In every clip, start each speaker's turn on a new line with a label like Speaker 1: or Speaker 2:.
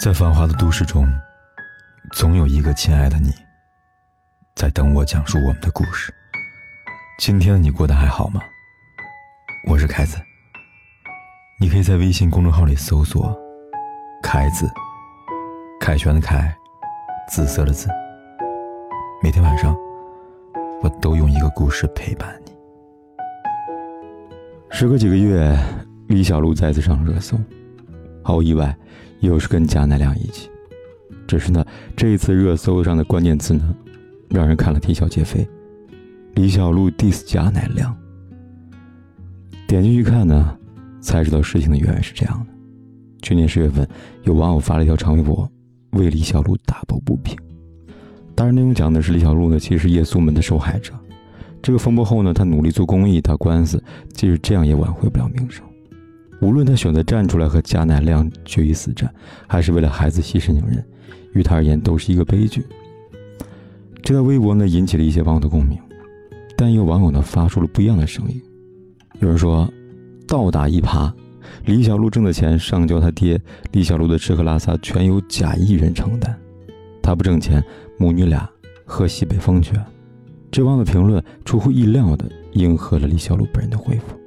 Speaker 1: 在繁华的都市中，总有一个亲爱的你，在等我讲述我们的故事。今天的你过得还好吗？我是凯子，你可以在微信公众号里搜索“凯子”，凯旋的凯，紫色的紫。每天晚上，我都用一个故事陪伴你。
Speaker 2: 时隔几个月，李小璐再次上热搜，毫无意外。又是跟贾乃亮一起，只是呢，这一次热搜上的关键词呢，让人看了啼笑皆非。李小璐 diss 贾乃亮，点进去看呢，才知道事情的原委是这样的：去年十月份，有网友发了一条长微博，为李小璐打抱不平。当然，内容讲的是李小璐呢，其实是夜宿门的受害者。这个风波后呢，他努力做公益、打官司，即使这样也挽回不了名声。无论他选择站出来和贾乃亮决一死战，还是为了孩子息事宁人，于他而言都是一个悲剧。这条微博呢引起了一些网友的共鸣，但也有网友呢发出了不一样的声音。有人说，倒打一耙，李小璐挣的钱上交他爹，李小璐的吃喝拉撒全由贾一人承担，他不挣钱，母女俩喝西北风去。这网友的评论出乎意料的迎合了李小璐本人的回复，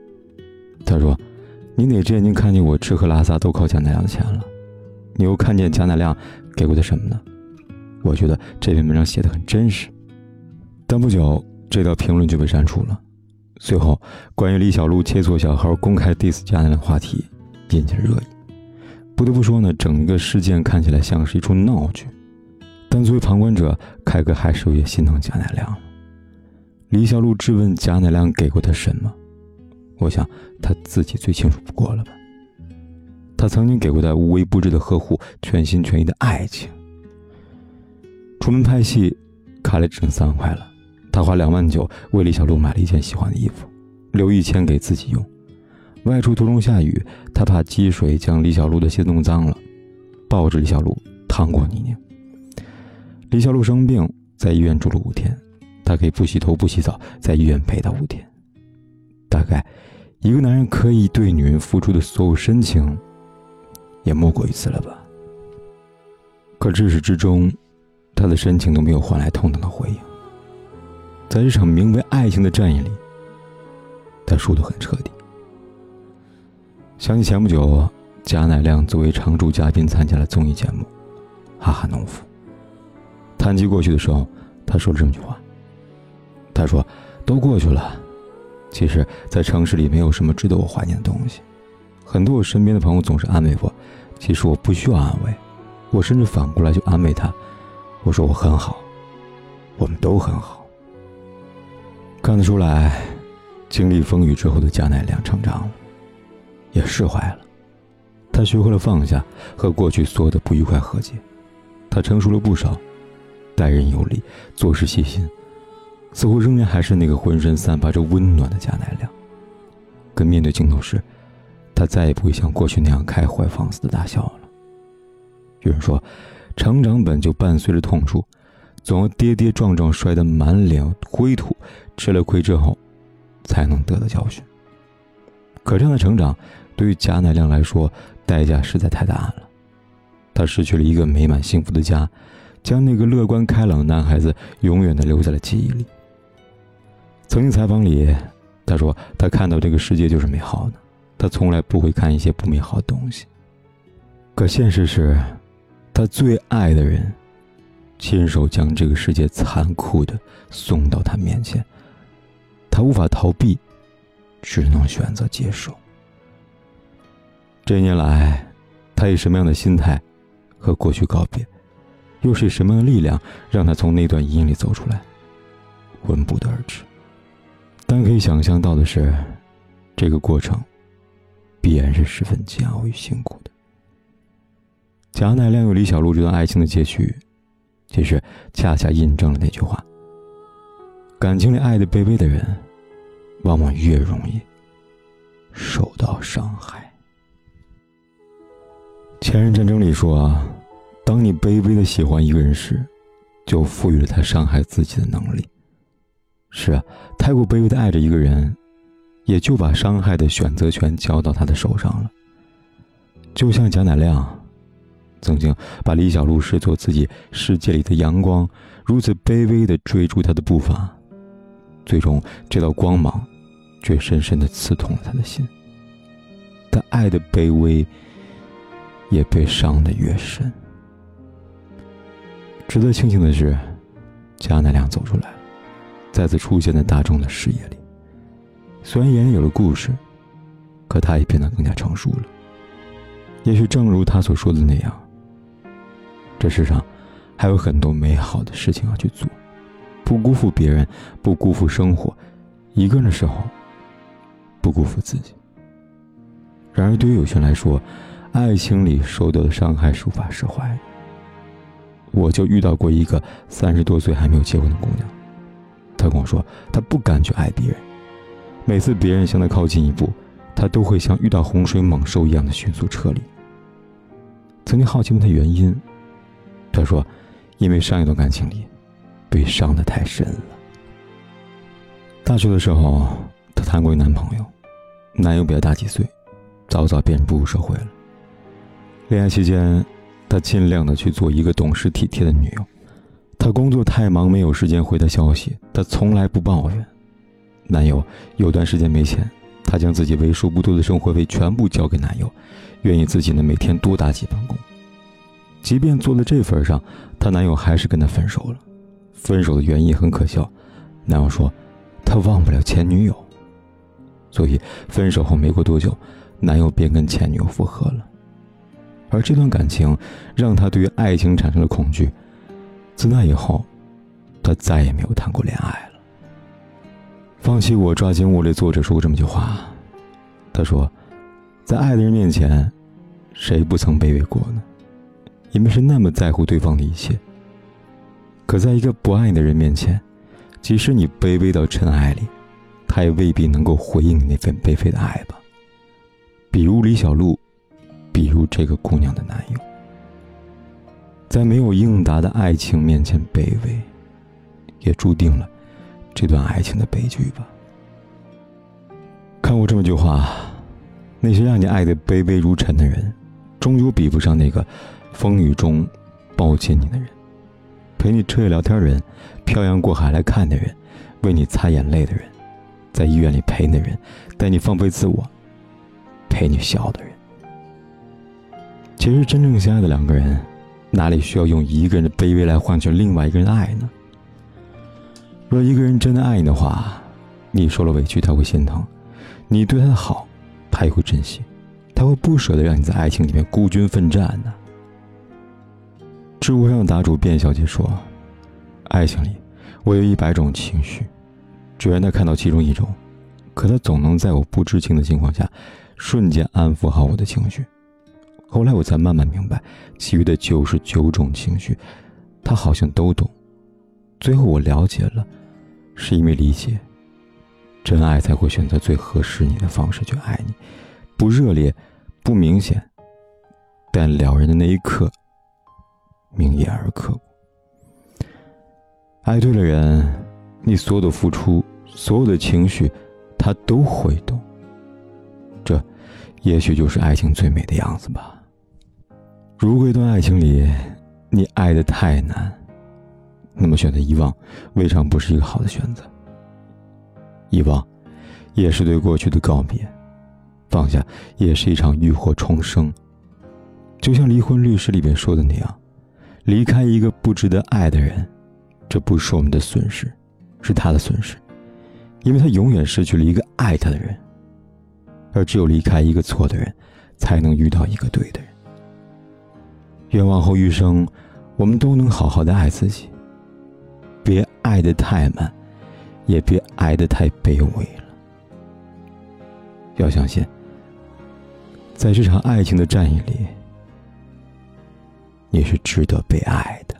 Speaker 2: 他说。你哪只眼睛看见我吃喝拉撒都靠贾乃亮的钱了？你又看见贾乃亮给过他什么呢？我觉得这篇文章写的很真实，但不久这条评论就被删除了。最后，关于李小璐切磋小号公开 diss 贾乃亮的话题引起了热议。不得不说呢，整个事件看起来像是一出闹剧，但作为旁观者，凯哥还是有些心疼贾乃亮。李小璐质问贾乃亮给过他什么？我想他自己最清楚不过了吧。他曾经给过他无微不至的呵护，全心全意的爱情。出门拍戏，卡里只剩三万块了，他花两万九为李小璐买了一件喜欢的衣服，留一千给自己用。外出途中下雨，他怕积水将李小璐的鞋弄脏了，抱着李小璐趟过泥泞。李小璐生病，在医院住了五天，他可以不洗头不洗澡，在医院陪她五天。大概。一个男人可以对女人付出的所有深情，也莫过于此了吧？可至始至终，他的深情都没有换来同等的回应。在这场名为爱情的战役里，他输得很彻底。想起前不久，贾乃亮作为常驻嘉宾参加了综艺节目《哈哈农夫》，谈及过去的时候，他说了这么句话：“他说，都过去了。”其实，在城市里没有什么值得我怀念的东西。很多我身边的朋友总是安慰我，其实我不需要安慰，我甚至反过来就安慰他。我说我很好，我们都很好。看得出来，经历风雨之后的贾乃亮成长了，也释怀了。他学会了放下，和过去所有的不愉快和解。他成熟了不少，待人有礼，做事细心。似乎仍然还是那个浑身散发着温暖的贾乃亮。可面对镜头时，他再也不会像过去那样开怀放肆的大笑了。有人说，成长本就伴随着痛楚，总要跌跌撞撞，摔得满脸灰土，吃了亏之后，才能得到教训。可这样的成长，对于贾乃亮来说，代价实在太大了。他失去了一个美满幸福的家，将那个乐观开朗的男孩子永远的留在了记忆里。曾经采访里，他说他看到这个世界就是美好的，他从来不会看一些不美好的东西。可现实是，他最爱的人，亲手将这个世界残酷的送到他面前，他无法逃避，只能选择接受。这一年来，他以什么样的心态和过去告别，又是什么样的力量让他从那段阴影里走出来，我们不得而知。但可以想象到的是，这个过程必然是十分煎熬与辛苦的。贾乃亮与李小璐这段爱情的结局，其实恰恰印证了那句话：感情里爱的卑微的人，往往越容易受到伤害。前任战争里说啊：“当你卑微的喜欢一个人时，就赋予了他伤害自己的能力。”是啊，太过卑微的爱着一个人，也就把伤害的选择权交到他的手上了。就像贾乃亮，曾经把李小璐视作自己世界里的阳光，如此卑微的追逐她的步伐，最终这道光芒却深深的刺痛了他的心。他爱的卑微，也被伤得越深。值得庆幸的是，贾乃亮走出来，再次出现在大众的视野里。虽然眼里有了故事，可他也变得更加成熟了。也许正如他所说的那样。这世上还有很多美好的事情要去做，不辜负别人，不辜负生活，一个人的时候，不辜负自己。然而，对于有些人来说，爱情里受到的伤害是无法释怀。我就遇到过一个三十多岁还没有结婚的姑娘，他跟我说，他不敢去爱别人，每次别人向他靠近一步，他都会像遇到洪水猛兽一样的迅速撤离。曾经好奇问他原因。他说：“因为上一段感情里，被伤的太深了。大学的时候，她谈过一男朋友，男友比她大几岁，早早便步入社会了。恋爱期间，她尽量的去做一个懂事体贴的女友。她工作太忙，没有时间回她消息，她从来不抱怨。男友有段时间没钱，她将自己为数不多的生活费全部交给男友，愿意自己呢每天多打几份工。”即便做了这份上，她男友还是跟她分手了。分手的原因很可笑，男友说他忘不了前女友，所以分手后没过多久，男友便跟前女友复合了。而这段感情让他对于爱情产生了恐惧。自那以后，他再也没有谈过恋爱了。放弃我，抓紧我的作者说过这么句话，他说，在爱的人面前，谁不曾卑微过呢？你们是那么在乎对方的一切，可在一个不爱你的人面前，即使你卑微到尘埃里，他也未必能够回应你那份卑微的爱吧。比如李小璐，比如这个姑娘的男友，在没有应答的爱情面前卑微，也注定了这段爱情的悲剧吧。看过这么句话：那些让你爱的卑微如尘的人，终究比不上那个。风雨中，抱紧你的人，陪你彻夜聊天的人，漂洋过海来看的人，为你擦眼泪的人，在医院里陪的人，带你放飞自我，陪你笑的人。其实，真正相爱的两个人，哪里需要用一个人的卑微来换取另外一个人的爱呢？若一个人真的爱你的话，你受了委屈他会心疼，你对他好，他也会珍惜，他会不舍得让你在爱情里面孤军奋战呢。知乎上的答主卞小姐说：“爱情里，我有一百种情绪，只愿他看到其中一种，可他总能在我不知情的情况下，瞬间安抚好我的情绪。后来我才慢慢明白，其余的九十九种情绪，他好像都懂。最后我了解了，是因为理解，真爱才会选择最合适你的方式去爱你，不热烈，不明显，但了人的那一刻。”明眼而刻骨。爱对了人，你所有的付出，所有的情绪，他都会懂。这，也许就是爱情最美的样子吧。如果一段爱情里，你爱的太难，那么选择遗忘，未尝不是一个好的选择。遗忘，也是对过去的告别；放下，也是一场浴火重生。就像离婚律师里边说的那样。离开一个不值得爱的人，这不是我们的损失，是他的损失，因为他永远失去了一个爱他的人。而只有离开一个错的人，才能遇到一个对的人。愿往后余生，我们都能好好的爱自己，别爱的太满，也别爱的太卑微了。要相信，在这场爱情的战役里。你是值得被爱的。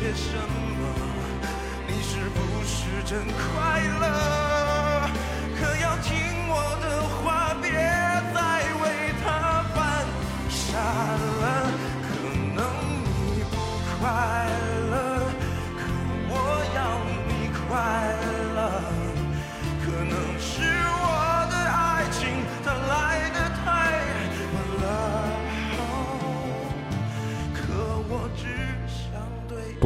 Speaker 3: 些什么？你是不是真快乐？可要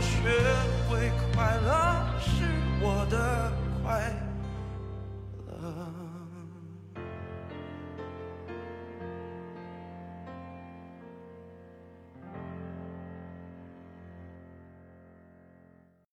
Speaker 3: 学会快乐是我的快乐。